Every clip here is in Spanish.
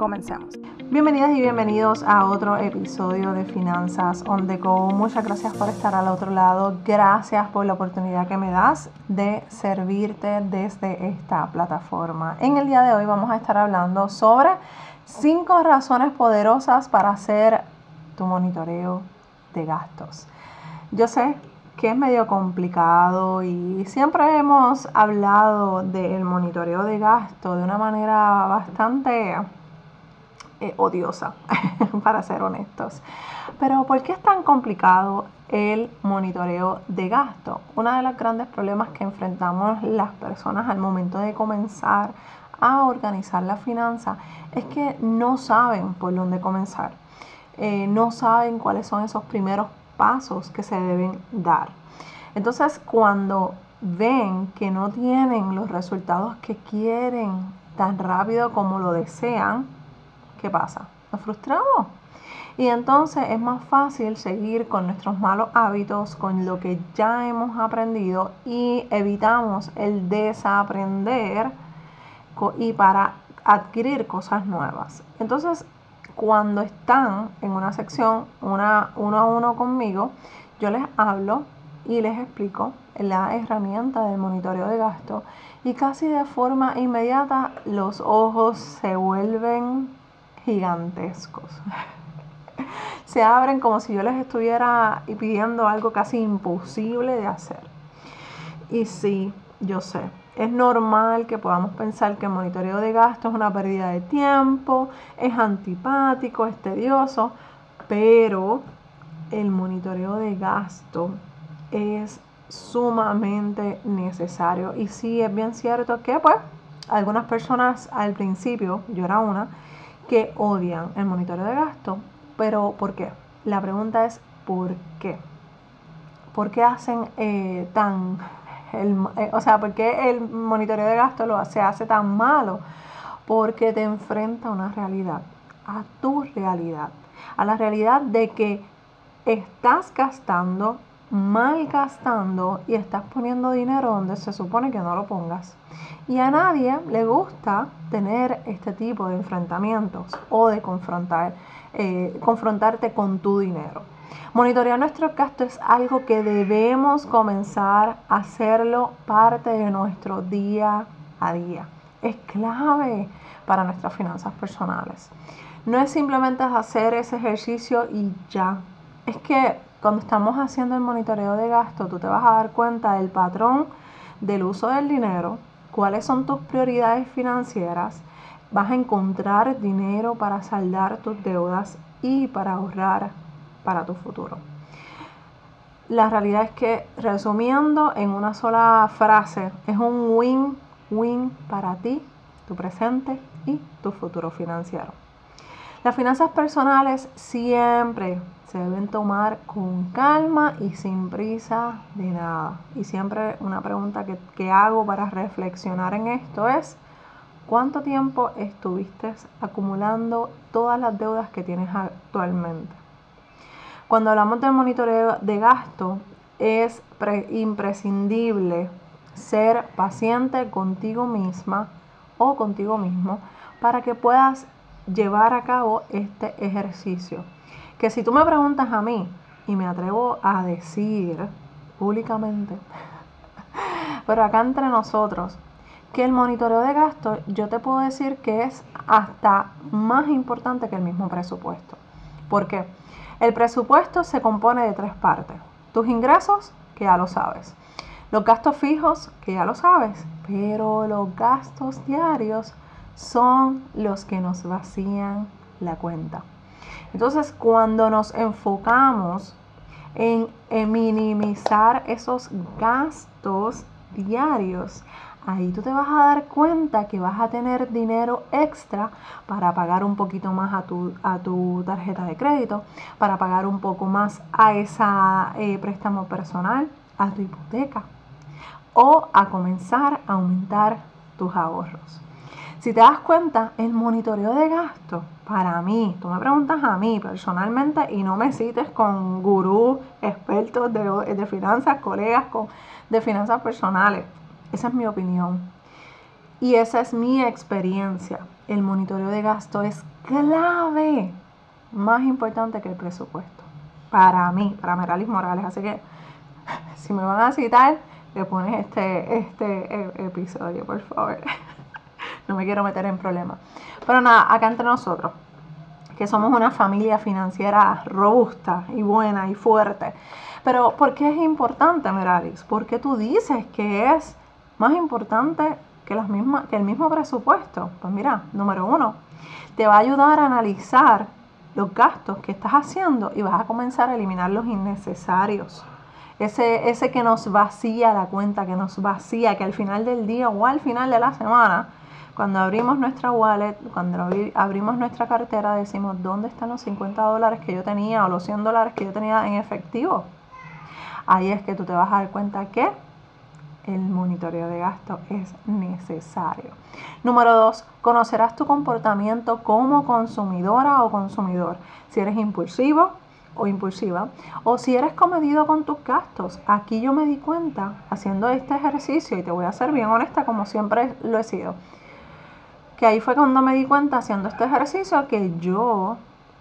Comencemos. Bienvenidas y bienvenidos a otro episodio de Finanzas on the. Muchas gracias por estar al otro lado. Gracias por la oportunidad que me das de servirte desde esta plataforma. En el día de hoy vamos a estar hablando sobre cinco razones poderosas para hacer tu monitoreo de gastos. Yo sé que es medio complicado y siempre hemos hablado del monitoreo de gastos de una manera bastante eh, odiosa, para ser honestos. Pero ¿por qué es tan complicado el monitoreo de gasto? Uno de los grandes problemas que enfrentamos las personas al momento de comenzar a organizar la finanza es que no saben por dónde comenzar. Eh, no saben cuáles son esos primeros pasos que se deben dar. Entonces, cuando ven que no tienen los resultados que quieren tan rápido como lo desean, ¿qué pasa? Nos frustramos. Y entonces es más fácil seguir con nuestros malos hábitos, con lo que ya hemos aprendido y evitamos el desaprender y para adquirir cosas nuevas. Entonces, cuando están en una sección una, uno a uno conmigo, yo les hablo y les explico la herramienta del monitoreo de gasto y casi de forma inmediata los ojos se vuelven gigantescos. Se abren como si yo les estuviera pidiendo algo casi imposible de hacer. Y sí, yo sé, es normal que podamos pensar que el monitoreo de gasto es una pérdida de tiempo, es antipático, es tedioso, pero el monitoreo de gasto es sumamente necesario. Y sí, es bien cierto que pues algunas personas al principio, yo era una, que odian el monitoreo de gasto. Pero ¿por qué? La pregunta es ¿por qué? ¿Por qué hacen eh, tan... Eh, o sea, ¿por qué el monitoreo de gasto lo, se hace tan malo? Porque te enfrenta a una realidad, a tu realidad, a la realidad de que estás gastando, mal gastando y estás poniendo dinero donde se supone que no lo pongas. Y a nadie le gusta tener este tipo de enfrentamientos o de confrontar, eh, confrontarte con tu dinero. Monitorear nuestro gasto es algo que debemos comenzar a hacerlo parte de nuestro día a día. Es clave para nuestras finanzas personales. No es simplemente hacer ese ejercicio y ya. Es que cuando estamos haciendo el monitoreo de gasto, tú te vas a dar cuenta del patrón del uso del dinero, cuáles son tus prioridades financieras, vas a encontrar dinero para saldar tus deudas y para ahorrar para tu futuro. La realidad es que, resumiendo en una sola frase, es un win-win para ti, tu presente y tu futuro financiero. Las finanzas personales siempre se deben tomar con calma y sin prisa de nada. Y siempre una pregunta que, hago para reflexionar en esto es, ¿cuánto tiempo estuviste acumulando todas las deudas que tienes actualmente? Cuando hablamos del monitoreo de gasto, es imprescindible ser paciente contigo misma o contigo mismo para que puedas llevar a cabo este ejercicio que si tú me preguntas a mí, y me atrevo a decir públicamente, pero acá entre nosotros, que el monitoreo de gastos yo te puedo decir que es hasta más importante que el mismo presupuesto. ¿Por qué? El presupuesto se compone de tres partes. Tus ingresos, que ya lo sabes. Los gastos fijos, que ya lo sabes. Pero los gastos diarios son los que nos vacían la cuenta. Entonces, cuando nos enfocamos en, minimizar esos gastos diarios, ahí tú te vas a dar cuenta que vas a tener dinero extra para pagar un poquito más a tu, a tu tarjeta de crédito, para pagar un poco más a ese eh, préstamo personal, a tu hipoteca, o a comenzar a aumentar tus ahorros. Si te das cuenta, el monitoreo de gasto, para mí, tú me preguntas a mí personalmente y no me cites con gurús, expertos de, de finanzas, colegas con, de finanzas personales. Esa es mi opinión. Y esa es mi experiencia. El monitoreo de gasto es clave, más importante que el presupuesto. Para mí, para Meralis Morales. Así que, si me van a citar, le pones este, este e, episodio, por favor. no me quiero meter en problemas. Pero nada, acá entre nosotros, que somos una familia financiera robusta y buena y fuerte. Pero ¿por qué es importante, Meralis? ¿Por qué tú dices que es más importante que, que el mismo presupuesto? Pues mira, número uno, te va a ayudar a analizar los gastos que estás haciendo y vas a comenzar a eliminar los innecesarios. Ese, ese que nos vacía la cuenta, que nos vacía, que al final del día o al final de la semana, cuando abrimos nuestra wallet, cuando abrimos nuestra cartera, decimos, ¿dónde están los 50 dólares que yo tenía o los 100 dólares que yo tenía en efectivo? Ahí es que tú te vas a dar cuenta que el monitoreo de gasto es necesario. Número dos, conocerás tu comportamiento como consumidora o consumidor. Si eres impulsivo, o impulsiva, o si eres comedido con tus gastos. Aquí yo me di cuenta haciendo este ejercicio, y te voy a ser bien honesta como siempre lo he sido, que ahí fue cuando me di cuenta haciendo este ejercicio que yo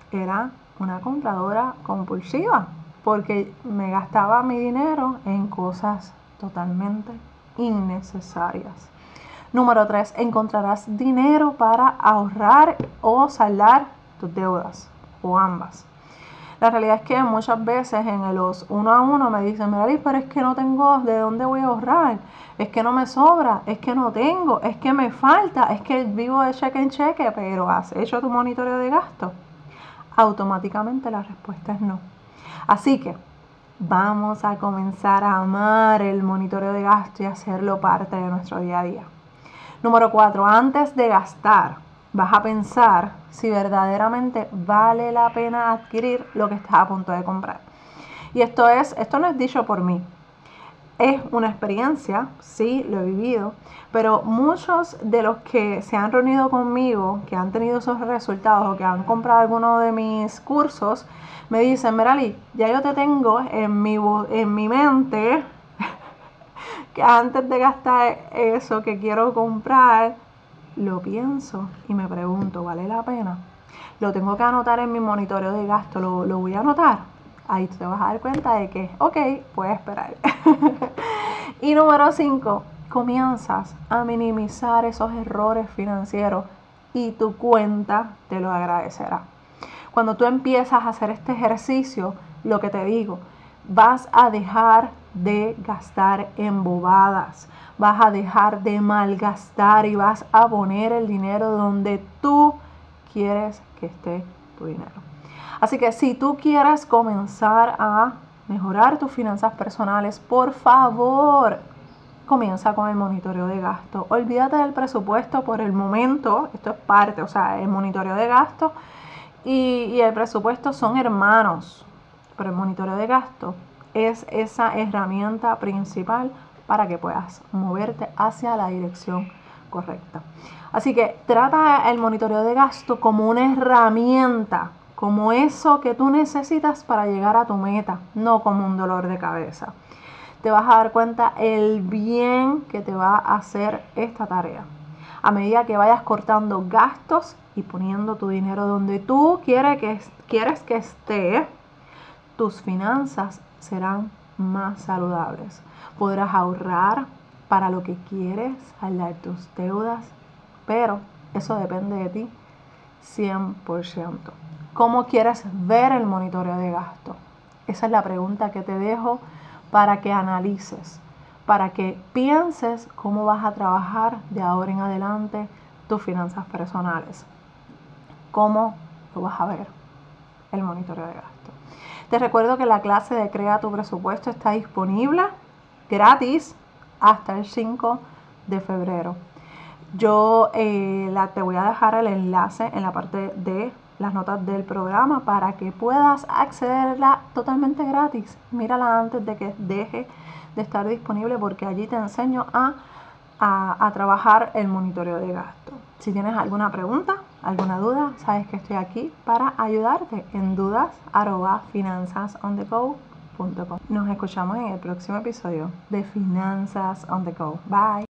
era una compradora compulsiva, porque me gastaba mi dinero en cosas totalmente innecesarias. Número 3. Encontrarás dinero para ahorrar o saldar tus deudas o ambas. La realidad es que muchas veces en los uno a uno me dicen, mira, pero es que no tengo de dónde voy a ahorrar, es que no me sobra, es que no tengo, es que me falta, es que vivo de cheque en cheque, pero has hecho tu monitoreo de gasto. Automáticamente la respuesta es no. Así que vamos a comenzar a amar el monitoreo de gasto y hacerlo parte de nuestro día a día. Número cuatro, antes de gastar, vas a pensar si verdaderamente vale la pena adquirir lo que estás a punto de comprar. Y esto es, esto no es dicho por mí. Es una experiencia, sí, lo he vivido, pero muchos de los que se han reunido conmigo, que han tenido esos resultados o que han comprado alguno de mis cursos, me dicen, Merali, ya yo te tengo en mi, en mi mente que antes de gastar eso que quiero comprar, lo pienso y me pregunto, ¿vale la pena? Lo tengo que anotar en mi monitoreo de gasto, lo, voy a anotar. Ahí te vas a dar cuenta de que, ok, puedes esperar. y número 5, comienzas a minimizar esos errores financieros y tu cuenta te lo agradecerá. Cuando tú empiezas a hacer este ejercicio, lo que te digo, vas a dejar de gastar en bobadas vas a dejar de malgastar y vas a poner el dinero donde tú quieres que esté tu dinero. Así que si tú quieres comenzar a mejorar tus finanzas personales, por favor, comienza con el monitoreo de gasto. Olvídate del presupuesto por el momento, esto es parte, o sea, el monitoreo de gasto y, el presupuesto son hermanos, pero el monitoreo de gasto es esa herramienta principal para que puedas moverte hacia la dirección correcta. Así que trata el monitoreo de gasto como una herramienta, como eso que tú necesitas para llegar a tu meta, no como un dolor de cabeza. Te vas a dar cuenta el bien que te va a hacer esta tarea. A medida que vayas cortando gastos y poniendo tu dinero donde tú quieres que, quieres que esté, tus finanzas serán más saludables. Podrás ahorrar para lo que quieres, saldar tus deudas, pero eso depende de ti 100%. ¿Cómo quieres ver el monitoreo de gasto? Esa es la pregunta que te dejo para que analices, para que pienses cómo vas a trabajar de ahora en adelante tus finanzas personales. ¿Cómo lo vas a ver el monitoreo de gasto? Te recuerdo que la clase de Crea tu presupuesto está disponible gratis hasta el 5 de febrero. Yo eh, la, te voy a dejar el enlace en la parte de las notas del programa para que puedas accederla totalmente gratis. Mírala antes de que deje de estar disponible porque allí te enseño a a, trabajar el monitoreo de gasto. Si tienes alguna pregunta, alguna duda, sabes que estoy aquí para ayudarte en dudas finanzasontheco.com. Nos escuchamos en el próximo episodio de Finanzas on the Go. Bye.